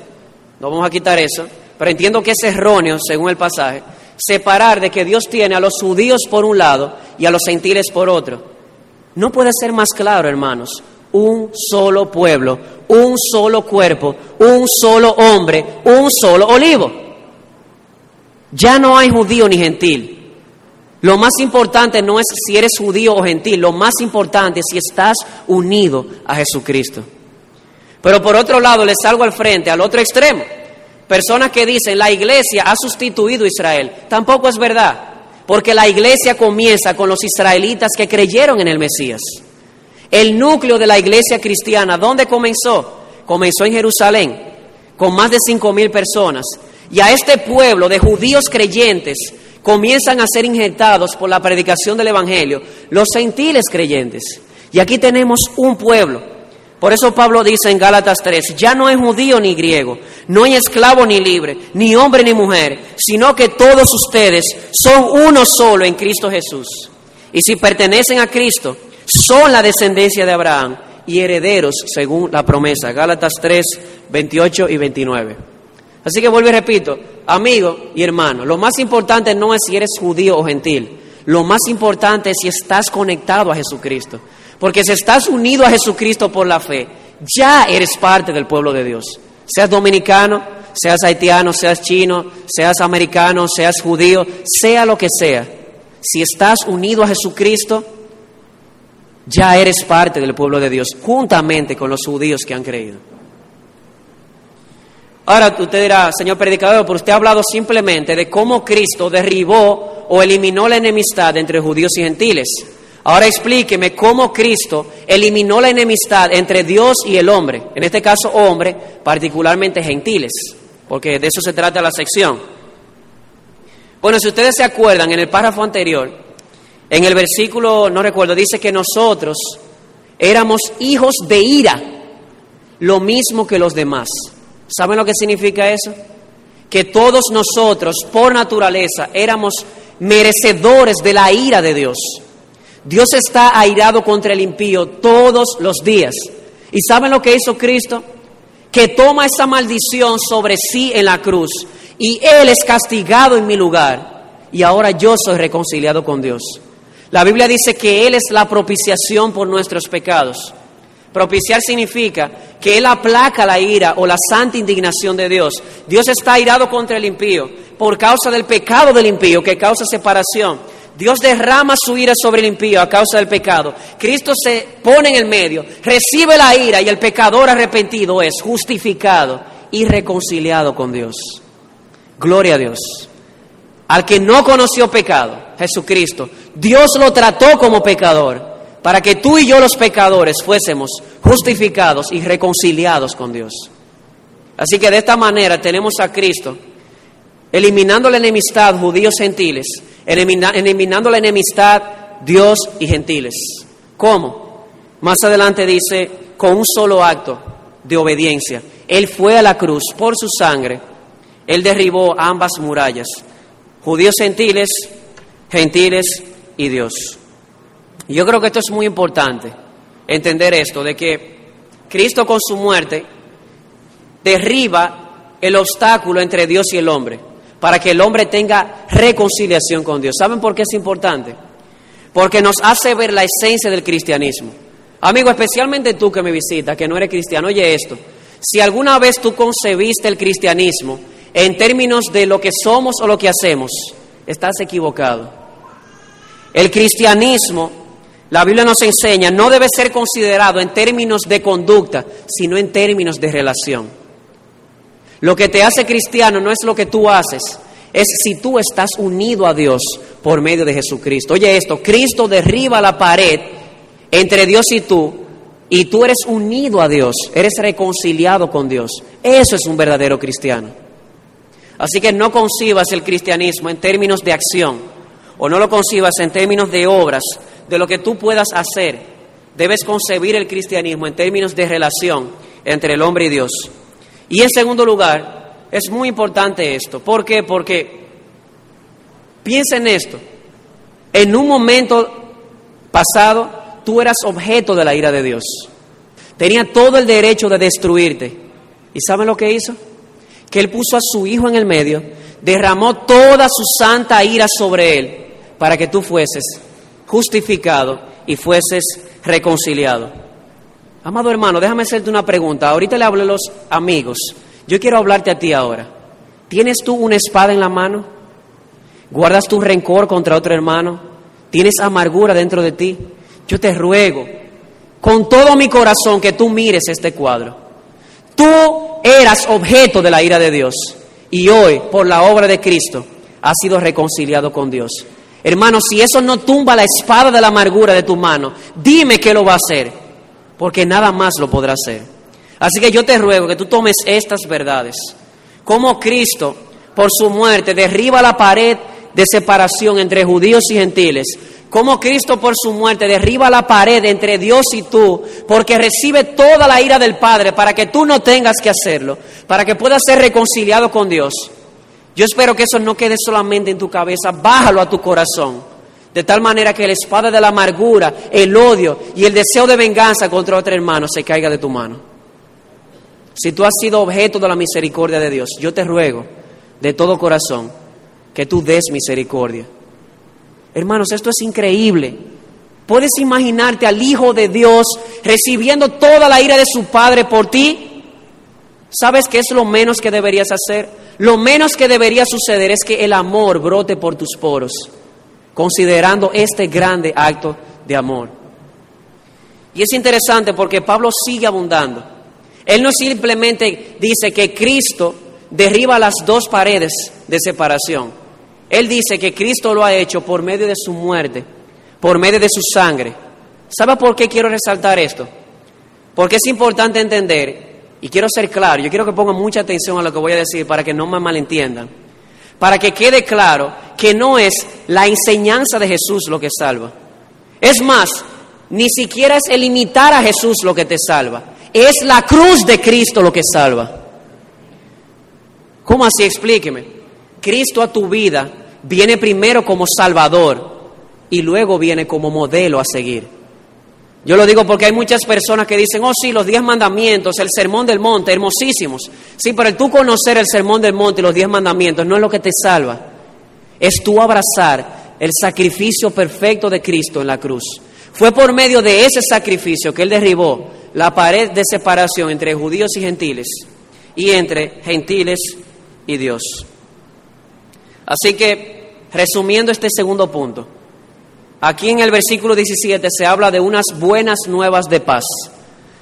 no vamos a quitar eso, pero entiendo que es erróneo, según el pasaje, separar de que Dios tiene a los judíos por un lado y a los gentiles por otro. No puede ser más claro, hermanos. Un solo pueblo, un solo cuerpo, un solo hombre, un solo olivo. Ya no hay judío ni gentil. Lo más importante no es si eres judío o gentil, lo más importante es si estás unido a Jesucristo. Pero por otro lado, le salgo al frente, al otro extremo. Personas que dicen la iglesia ha sustituido a Israel. Tampoco es verdad, porque la iglesia comienza con los israelitas que creyeron en el Mesías. El núcleo de la iglesia cristiana, ¿dónde comenzó? Comenzó en Jerusalén, con más de cinco mil personas. Y a este pueblo de judíos creyentes comienzan a ser injectados por la predicación del Evangelio los gentiles creyentes. Y aquí tenemos un pueblo. Por eso Pablo dice en Gálatas 3, ya no hay judío ni griego, no hay esclavo ni libre, ni hombre ni mujer, sino que todos ustedes son uno solo en Cristo Jesús. Y si pertenecen a Cristo, son la descendencia de Abraham y herederos según la promesa. Gálatas 3, 28 y 29. Así que vuelvo y repito, amigo y hermano, lo más importante no es si eres judío o gentil, lo más importante es si estás conectado a Jesucristo. Porque si estás unido a Jesucristo por la fe, ya eres parte del pueblo de Dios. Seas dominicano, seas haitiano, seas chino, seas americano, seas judío, sea lo que sea, si estás unido a Jesucristo, ya eres parte del pueblo de Dios, juntamente con los judíos que han creído. Ahora usted dirá, señor predicador, pero usted ha hablado simplemente de cómo Cristo derribó o eliminó la enemistad entre judíos y gentiles. Ahora explíqueme cómo Cristo eliminó la enemistad entre Dios y el hombre, en este caso hombre, particularmente gentiles, porque de eso se trata la sección. Bueno, si ustedes se acuerdan, en el párrafo anterior, en el versículo, no recuerdo, dice que nosotros éramos hijos de ira, lo mismo que los demás. ¿Saben lo que significa eso? Que todos nosotros, por naturaleza, éramos merecedores de la ira de Dios. Dios está airado contra el impío todos los días. ¿Y saben lo que hizo Cristo? Que toma esa maldición sobre sí en la cruz y Él es castigado en mi lugar y ahora yo soy reconciliado con Dios. La Biblia dice que Él es la propiciación por nuestros pecados. Propiciar significa que Él aplaca la ira o la santa indignación de Dios. Dios está airado contra el impío por causa del pecado del impío que causa separación. Dios derrama su ira sobre el impío a causa del pecado. Cristo se pone en el medio, recibe la ira y el pecador arrepentido es justificado y reconciliado con Dios. Gloria a Dios. Al que no conoció pecado, Jesucristo, Dios lo trató como pecador para que tú y yo los pecadores fuésemos justificados y reconciliados con Dios. Así que de esta manera tenemos a Cristo eliminando la enemistad judíos gentiles, eliminando la enemistad Dios y gentiles. ¿Cómo? Más adelante dice, con un solo acto de obediencia. Él fue a la cruz por su sangre, él derribó ambas murallas, judíos gentiles, gentiles y Dios. Y yo creo que esto es muy importante, entender esto, de que Cristo con su muerte derriba el obstáculo entre Dios y el hombre, para que el hombre tenga reconciliación con Dios. ¿Saben por qué es importante? Porque nos hace ver la esencia del cristianismo. Amigo, especialmente tú que me visitas, que no eres cristiano, oye esto. Si alguna vez tú concebiste el cristianismo en términos de lo que somos o lo que hacemos, estás equivocado. El cristianismo la Biblia nos enseña, no debe ser considerado en términos de conducta, sino en términos de relación. Lo que te hace cristiano no es lo que tú haces, es si tú estás unido a Dios por medio de Jesucristo. Oye esto, Cristo derriba la pared entre Dios y tú, y tú eres unido a Dios, eres reconciliado con Dios. Eso es un verdadero cristiano. Así que no concibas el cristianismo en términos de acción, o no lo concibas en términos de obras, de lo que tú puedas hacer. Debes concebir el cristianismo en términos de relación entre el hombre y Dios. Y en segundo lugar, es muy importante esto. ¿Por qué? Porque piensa en esto. En un momento pasado, tú eras objeto de la ira de Dios. Tenía todo el derecho de destruirte. ¿Y saben lo que hizo? Que Él puso a su Hijo en el medio, derramó toda su santa ira sobre Él para que tú fueses justificado y fueses reconciliado. Amado hermano, déjame hacerte una pregunta. Ahorita le hablo a los amigos. Yo quiero hablarte a ti ahora. ¿Tienes tú una espada en la mano? ¿Guardas tu rencor contra otro hermano? ¿Tienes amargura dentro de ti? Yo te ruego, con todo mi corazón, que tú mires este cuadro. Tú eras objeto de la ira de Dios y hoy, por la obra de Cristo, has sido reconciliado con Dios. Hermano, si eso no tumba la espada de la amargura de tu mano, dime que lo va a hacer, porque nada más lo podrá hacer. Así que yo te ruego que tú tomes estas verdades. Como Cristo, por su muerte, derriba la pared de separación entre judíos y gentiles. Como Cristo por su muerte derriba la pared entre Dios y tú, porque recibe toda la ira del Padre para que tú no tengas que hacerlo, para que puedas ser reconciliado con Dios. Yo espero que eso no quede solamente en tu cabeza, bájalo a tu corazón. De tal manera que la espada de la amargura, el odio y el deseo de venganza contra otro hermano se caiga de tu mano. Si tú has sido objeto de la misericordia de Dios, yo te ruego de todo corazón que tú des misericordia. Hermanos, esto es increíble. ¿Puedes imaginarte al Hijo de Dios recibiendo toda la ira de su Padre por ti? ¿Sabes qué es lo menos que deberías hacer? Lo menos que debería suceder es que el amor brote por tus poros, considerando este grande acto de amor. Y es interesante porque Pablo sigue abundando. Él no simplemente dice que Cristo derriba las dos paredes de separación. Él dice que Cristo lo ha hecho por medio de su muerte, por medio de su sangre. ¿Sabe por qué quiero resaltar esto? Porque es importante entender y quiero ser claro, yo quiero que pongan mucha atención a lo que voy a decir para que no me malentiendan. Para que quede claro que no es la enseñanza de Jesús lo que salva. Es más, ni siquiera es el imitar a Jesús lo que te salva. Es la cruz de Cristo lo que salva. ¿Cómo así? Explíqueme. Cristo a tu vida viene primero como Salvador y luego viene como modelo a seguir. Yo lo digo porque hay muchas personas que dicen, oh sí, los diez mandamientos, el sermón del monte, hermosísimos. Sí, pero el tú conocer el sermón del monte y los diez mandamientos no es lo que te salva. Es tú abrazar el sacrificio perfecto de Cristo en la cruz. Fue por medio de ese sacrificio que Él derribó la pared de separación entre judíos y gentiles y entre gentiles y Dios. Así que, resumiendo este segundo punto, Aquí en el versículo 17 se habla de unas buenas nuevas de paz.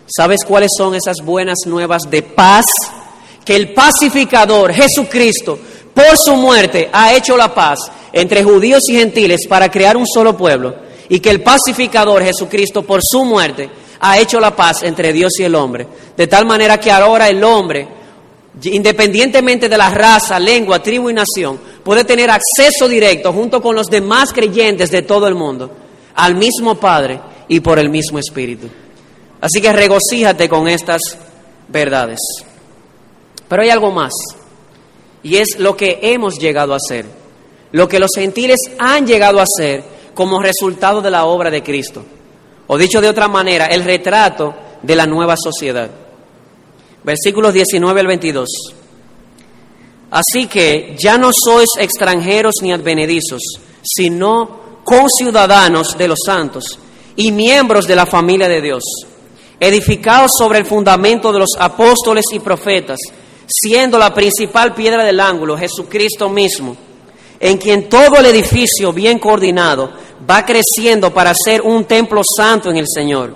¿Sabes cuáles son esas buenas nuevas de paz? Que el pacificador, Jesucristo, por su muerte ha hecho la paz entre judíos y gentiles para crear un solo pueblo. Y que el pacificador, Jesucristo, por su muerte, ha hecho la paz entre Dios y el hombre. De tal manera que ahora el hombre independientemente de la raza, lengua, tribu y nación, puede tener acceso directo junto con los demás creyentes de todo el mundo al mismo Padre y por el mismo Espíritu. Así que regocíjate con estas verdades. Pero hay algo más, y es lo que hemos llegado a ser, lo que los gentiles han llegado a ser como resultado de la obra de Cristo, o dicho de otra manera, el retrato de la nueva sociedad versículos 19 al 22. Así que ya no sois extranjeros ni advenedizos, sino conciudadanos de los santos y miembros de la familia de Dios, edificados sobre el fundamento de los apóstoles y profetas, siendo la principal piedra del ángulo Jesucristo mismo, en quien todo el edificio bien coordinado va creciendo para ser un templo santo en el Señor,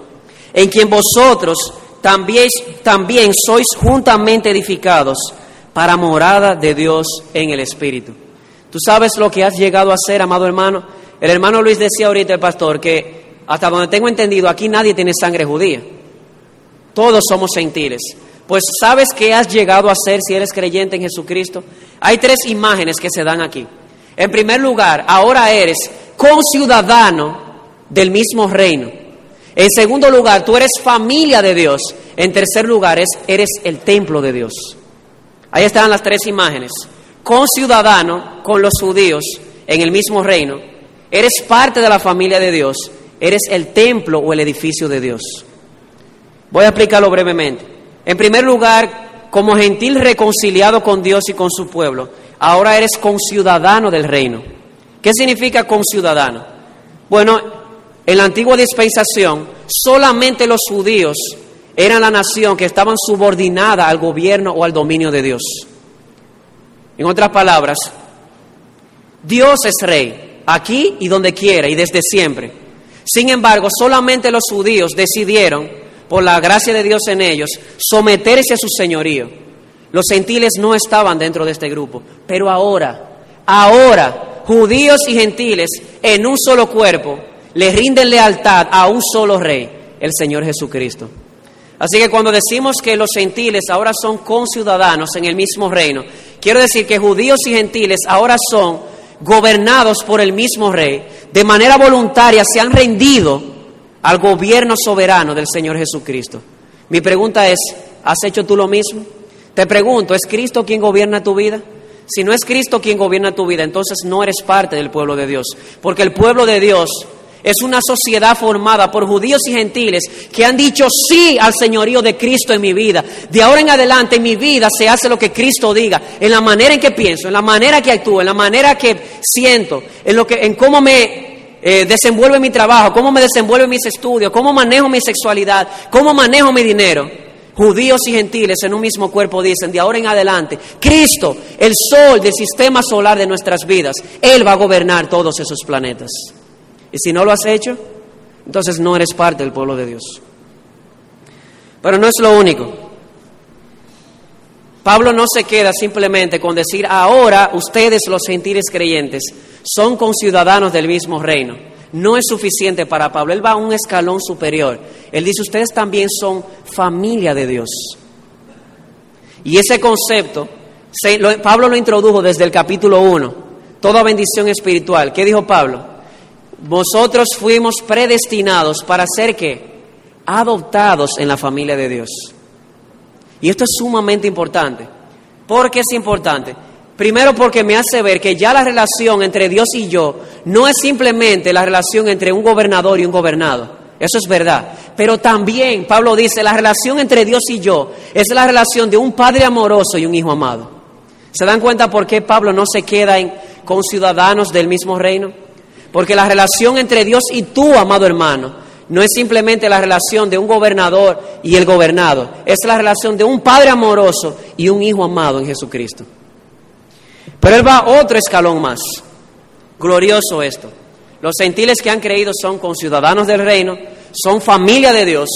en quien vosotros también, también sois juntamente edificados para morada de Dios en el Espíritu. ¿Tú sabes lo que has llegado a ser, amado hermano? El hermano Luis decía ahorita, el pastor, que hasta donde tengo entendido, aquí nadie tiene sangre judía. Todos somos gentiles. Pues ¿sabes qué has llegado a ser si eres creyente en Jesucristo? Hay tres imágenes que se dan aquí. En primer lugar, ahora eres conciudadano del mismo reino. En segundo lugar, tú eres familia de Dios. En tercer lugar, eres el templo de Dios. Ahí están las tres imágenes. Con ciudadano, con los judíos, en el mismo reino. Eres parte de la familia de Dios. Eres el templo o el edificio de Dios. Voy a explicarlo brevemente. En primer lugar, como gentil reconciliado con Dios y con su pueblo, ahora eres conciudadano del reino. ¿Qué significa conciudadano? Bueno, en la antigua dispensación, solamente los judíos eran la nación que estaban subordinada al gobierno o al dominio de Dios. En otras palabras, Dios es rey, aquí y donde quiera y desde siempre. Sin embargo, solamente los judíos decidieron, por la gracia de Dios en ellos, someterse a su señorío. Los gentiles no estaban dentro de este grupo, pero ahora, ahora, judíos y gentiles en un solo cuerpo, le rinden lealtad a un solo rey, el Señor Jesucristo. Así que cuando decimos que los gentiles ahora son conciudadanos en el mismo reino, quiero decir que judíos y gentiles ahora son gobernados por el mismo rey, de manera voluntaria se han rendido al gobierno soberano del Señor Jesucristo. Mi pregunta es, ¿has hecho tú lo mismo? Te pregunto, ¿es Cristo quien gobierna tu vida? Si no es Cristo quien gobierna tu vida, entonces no eres parte del pueblo de Dios, porque el pueblo de Dios es una sociedad formada por judíos y gentiles que han dicho sí al señorío de Cristo en mi vida. De ahora en adelante en mi vida se hace lo que Cristo diga, en la manera en que pienso, en la manera que actúo, en la manera que siento, en, lo que, en cómo me eh, desenvuelvo en mi trabajo, cómo me desenvuelvo en mis estudios, cómo manejo mi sexualidad, cómo manejo mi dinero. judíos y gentiles en un mismo cuerpo dicen, de ahora en adelante, Cristo, el sol del sistema solar de nuestras vidas, Él va a gobernar todos esos planetas. Y si no lo has hecho, entonces no eres parte del pueblo de Dios. Pero no es lo único. Pablo no se queda simplemente con decir, ahora ustedes los gentiles creyentes son conciudadanos del mismo reino. No es suficiente para Pablo, él va a un escalón superior. Él dice, ustedes también son familia de Dios. Y ese concepto, Pablo lo introdujo desde el capítulo 1, toda bendición espiritual. ¿Qué dijo Pablo? Vosotros fuimos predestinados para ser qué? Adoptados en la familia de Dios. Y esto es sumamente importante. ¿Por qué es importante? Primero porque me hace ver que ya la relación entre Dios y yo no es simplemente la relación entre un gobernador y un gobernado. Eso es verdad. Pero también, Pablo dice, la relación entre Dios y yo es la relación de un padre amoroso y un hijo amado. ¿Se dan cuenta por qué Pablo no se queda en, con ciudadanos del mismo reino? Porque la relación entre Dios y tú, amado hermano, no es simplemente la relación de un gobernador y el gobernado, es la relación de un padre amoroso y un hijo amado en Jesucristo. Pero él va otro escalón más. Glorioso esto. Los gentiles que han creído son conciudadanos del reino, son familia de Dios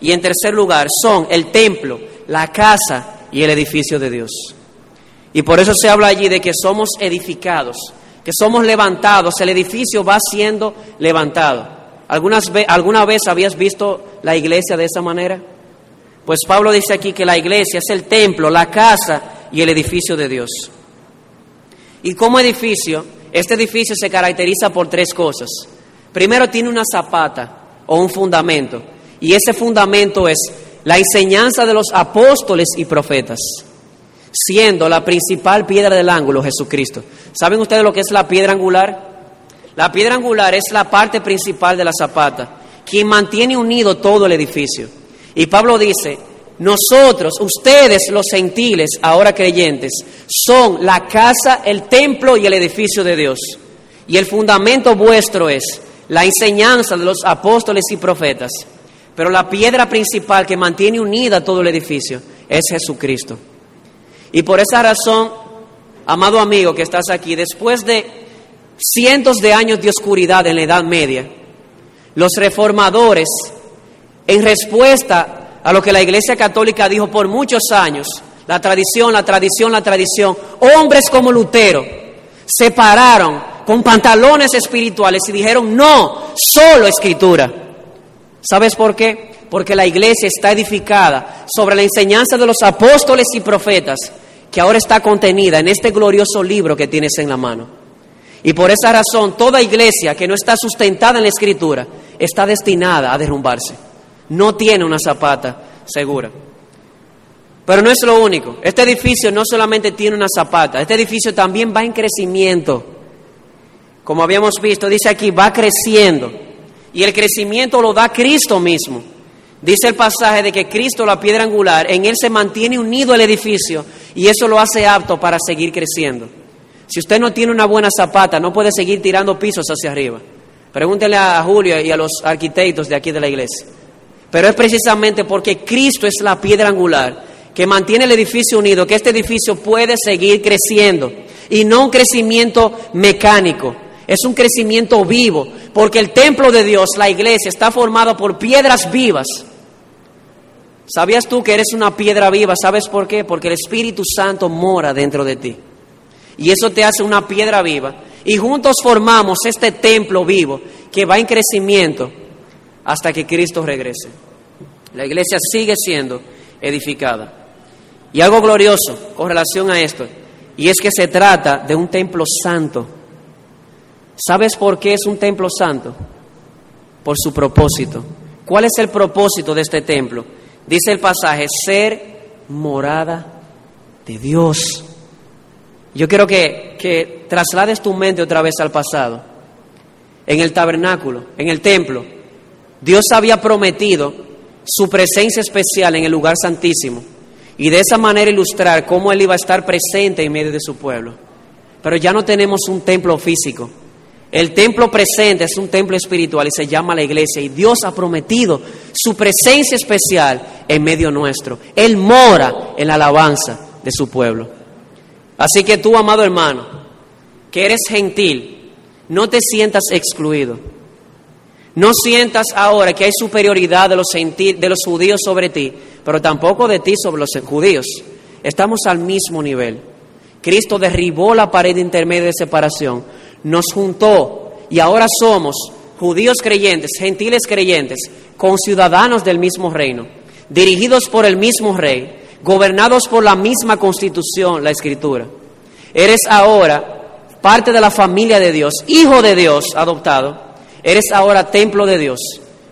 y en tercer lugar son el templo, la casa y el edificio de Dios. Y por eso se habla allí de que somos edificados, que somos levantados, el edificio va siendo levantado. ¿Algunas ¿Alguna vez habías visto la iglesia de esa manera? Pues Pablo dice aquí que la iglesia es el templo, la casa y el edificio de Dios. Y como edificio, este edificio se caracteriza por tres cosas. Primero tiene una zapata o un fundamento, y ese fundamento es la enseñanza de los apóstoles y profetas, siendo la principal piedra del ángulo Jesucristo. ¿Saben ustedes lo que es la piedra angular? La piedra angular es la parte principal de la zapata, quien mantiene unido todo el edificio. Y Pablo dice, nosotros, ustedes los gentiles, ahora creyentes, son la casa, el templo y el edificio de Dios. Y el fundamento vuestro es la enseñanza de los apóstoles y profetas. Pero la piedra principal que mantiene unida todo el edificio es Jesucristo. Y por esa razón, amado amigo que estás aquí, después de cientos de años de oscuridad en la Edad Media, los reformadores, en respuesta a lo que la Iglesia Católica dijo por muchos años, la tradición, la tradición, la tradición, hombres como Lutero se pararon con pantalones espirituales y dijeron, no, solo escritura. ¿Sabes por qué? Porque la iglesia está edificada sobre la enseñanza de los apóstoles y profetas que ahora está contenida en este glorioso libro que tienes en la mano. Y por esa razón, toda iglesia que no está sustentada en la escritura está destinada a derrumbarse. No tiene una zapata segura. Pero no es lo único. Este edificio no solamente tiene una zapata, este edificio también va en crecimiento. Como habíamos visto, dice aquí, va creciendo. Y el crecimiento lo da Cristo mismo. Dice el pasaje de que Cristo, la piedra angular, en Él se mantiene unido el edificio y eso lo hace apto para seguir creciendo. Si usted no tiene una buena zapata, no puede seguir tirando pisos hacia arriba. Pregúntele a Julio y a los arquitectos de aquí de la iglesia. Pero es precisamente porque Cristo es la piedra angular que mantiene el edificio unido, que este edificio puede seguir creciendo. Y no un crecimiento mecánico, es un crecimiento vivo, porque el templo de Dios, la iglesia, está formado por piedras vivas. ¿Sabías tú que eres una piedra viva? ¿Sabes por qué? Porque el Espíritu Santo mora dentro de ti y eso te hace una piedra viva. Y juntos formamos este templo vivo que va en crecimiento hasta que Cristo regrese. La iglesia sigue siendo edificada. Y algo glorioso con relación a esto, y es que se trata de un templo santo. ¿Sabes por qué es un templo santo? Por su propósito. ¿Cuál es el propósito de este templo? Dice el pasaje, ser morada de Dios. Yo quiero que, que traslades tu mente otra vez al pasado. En el tabernáculo, en el templo, Dios había prometido su presencia especial en el lugar santísimo y de esa manera ilustrar cómo Él iba a estar presente en medio de su pueblo. Pero ya no tenemos un templo físico. El templo presente es un templo espiritual y se llama la iglesia y Dios ha prometido su presencia especial en medio nuestro. Él mora en la alabanza de su pueblo. Así que tú, amado hermano, que eres gentil, no te sientas excluido. No sientas ahora que hay superioridad de los, de los judíos sobre ti, pero tampoco de ti sobre los judíos. Estamos al mismo nivel. Cristo derribó la pared intermedia de separación, nos juntó y ahora somos judíos creyentes, gentiles creyentes, conciudadanos del mismo reino, dirigidos por el mismo rey, gobernados por la misma constitución, la escritura. Eres ahora parte de la familia de Dios, hijo de Dios adoptado. Eres ahora templo de Dios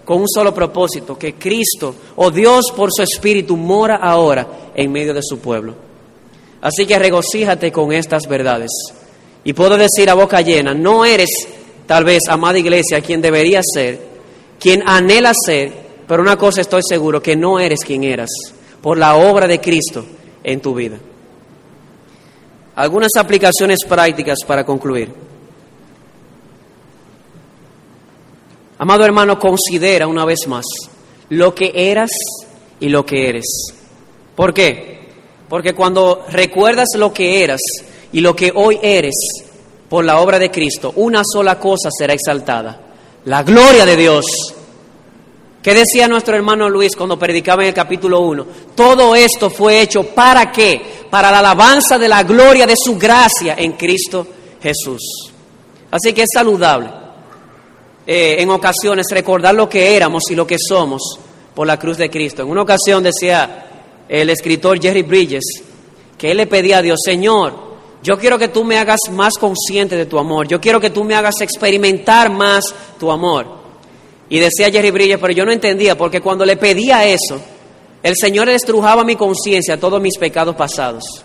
con un solo propósito, que Cristo o Dios por su Espíritu mora ahora en medio de su pueblo. Así que regocíjate con estas verdades. Y puedo decir a boca llena, no eres tal vez, amada iglesia, quien deberías ser, quien anhela ser, pero una cosa estoy seguro, que no eres quien eras por la obra de Cristo en tu vida. Algunas aplicaciones prácticas para concluir. Amado hermano, considera una vez más lo que eras y lo que eres. ¿Por qué? Porque cuando recuerdas lo que eras y lo que hoy eres por la obra de Cristo, una sola cosa será exaltada, la gloria de Dios. ¿Qué decía nuestro hermano Luis cuando predicaba en el capítulo 1? Todo esto fue hecho para qué? Para la alabanza de la gloria de su gracia en Cristo Jesús. Así que es saludable eh, en ocasiones recordar lo que éramos y lo que somos por la cruz de Cristo. En una ocasión decía el escritor Jerry Bridges que él le pedía a Dios, Señor, yo quiero que tú me hagas más consciente de tu amor, yo quiero que tú me hagas experimentar más tu amor. Y decía Jerry Bridges, pero yo no entendía, porque cuando le pedía eso, el Señor estrujaba mi conciencia todos mis pecados pasados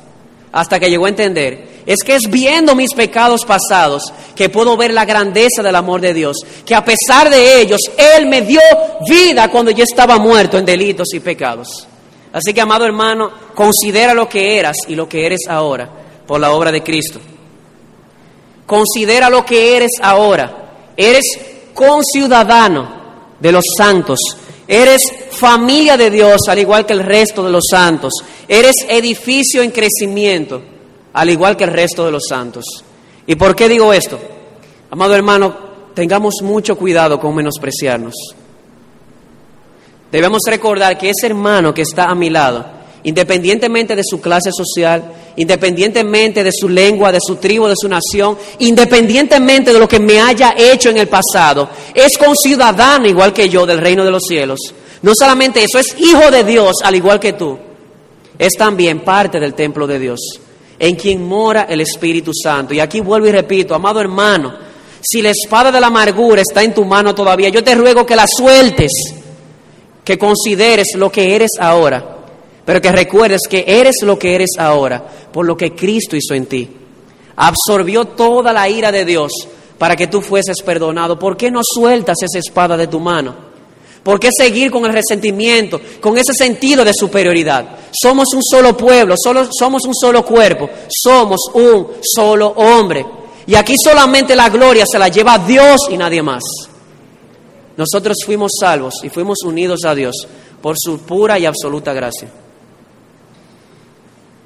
hasta que llegó a entender, es que es viendo mis pecados pasados que puedo ver la grandeza del amor de Dios, que a pesar de ellos, Él me dio vida cuando yo estaba muerto en delitos y pecados. Así que, amado hermano, considera lo que eras y lo que eres ahora por la obra de Cristo. Considera lo que eres ahora. Eres conciudadano de los santos Eres familia de Dios al igual que el resto de los santos. Eres edificio en crecimiento al igual que el resto de los santos. ¿Y por qué digo esto? Amado hermano, tengamos mucho cuidado con menospreciarnos. Debemos recordar que ese hermano que está a mi lado, independientemente de su clase social, independientemente de su lengua, de su tribu, de su nación, independientemente de lo que me haya hecho en el pasado, es conciudadano igual que yo del reino de los cielos. No solamente eso, es hijo de Dios al igual que tú. Es también parte del templo de Dios, en quien mora el Espíritu Santo. Y aquí vuelvo y repito, amado hermano, si la espada de la amargura está en tu mano todavía, yo te ruego que la sueltes, que consideres lo que eres ahora pero que recuerdes que eres lo que eres ahora por lo que Cristo hizo en ti. Absorbió toda la ira de Dios para que tú fueses perdonado. ¿Por qué no sueltas esa espada de tu mano? ¿Por qué seguir con el resentimiento, con ese sentido de superioridad? Somos un solo pueblo, solo, somos un solo cuerpo, somos un solo hombre. Y aquí solamente la gloria se la lleva Dios y nadie más. Nosotros fuimos salvos y fuimos unidos a Dios por su pura y absoluta gracia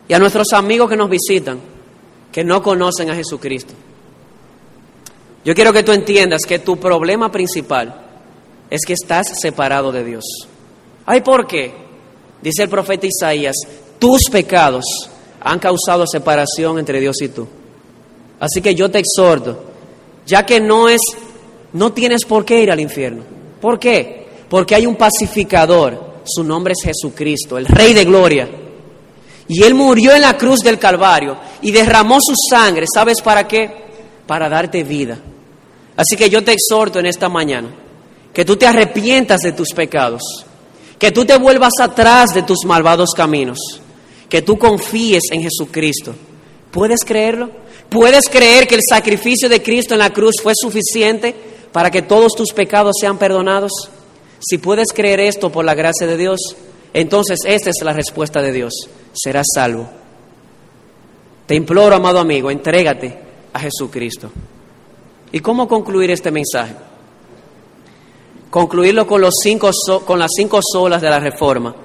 y a nuestros amigos que nos visitan, que no conocen a Jesucristo. Yo quiero que tú entiendas que tu problema principal es que estás separado de Dios. ¿Ay por qué? Dice el profeta Isaías, tus pecados han causado separación entre Dios y tú. Así que yo te exhorto, ya que no es, no tienes por qué ir al infierno. ¿Por qué? Porque hay un pacificador, su nombre es Jesucristo, el Rey de Gloria y Él murió en la cruz del Calvario y derramó su sangre. ¿Sabes para qué? Para darte vida. Así que yo te exhorto en esta mañana que tú te arrepientas de tus pecados, que tú te vuelvas atrás de tus malvados caminos, que tú confíes en Jesucristo. ¿Puedes creerlo? ¿Puedes creer que el sacrificio de Cristo en la cruz fue suficiente para que todos tus pecados sean perdonados? Si puedes creer esto por la gracia de Dios, entonces esta es la respuesta de Dios serás salvo. Te imploro, amado amigo, entrégate a Jesucristo. ¿Y cómo concluir este mensaje? Concluirlo con, los cinco con las cinco solas de la reforma.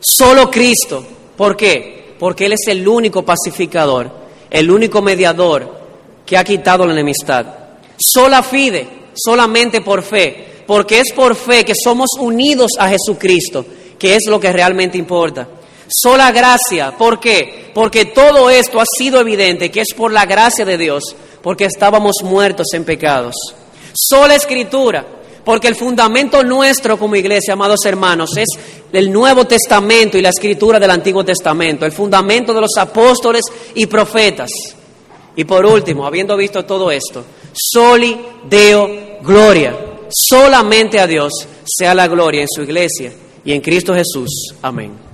Solo Cristo. ¿Por qué? Porque Él es el único pacificador, el único mediador que ha quitado la enemistad. Sola fide, solamente por fe, porque es por fe que somos unidos a Jesucristo, que es lo que realmente importa. Sola gracia, ¿por qué? Porque todo esto ha sido evidente, que es por la gracia de Dios, porque estábamos muertos en pecados. Sola escritura, porque el fundamento nuestro como iglesia, amados hermanos, es el Nuevo Testamento y la escritura del Antiguo Testamento, el fundamento de los apóstoles y profetas. Y por último, habiendo visto todo esto, soli deo gloria, solamente a Dios sea la gloria en su iglesia y en Cristo Jesús. Amén.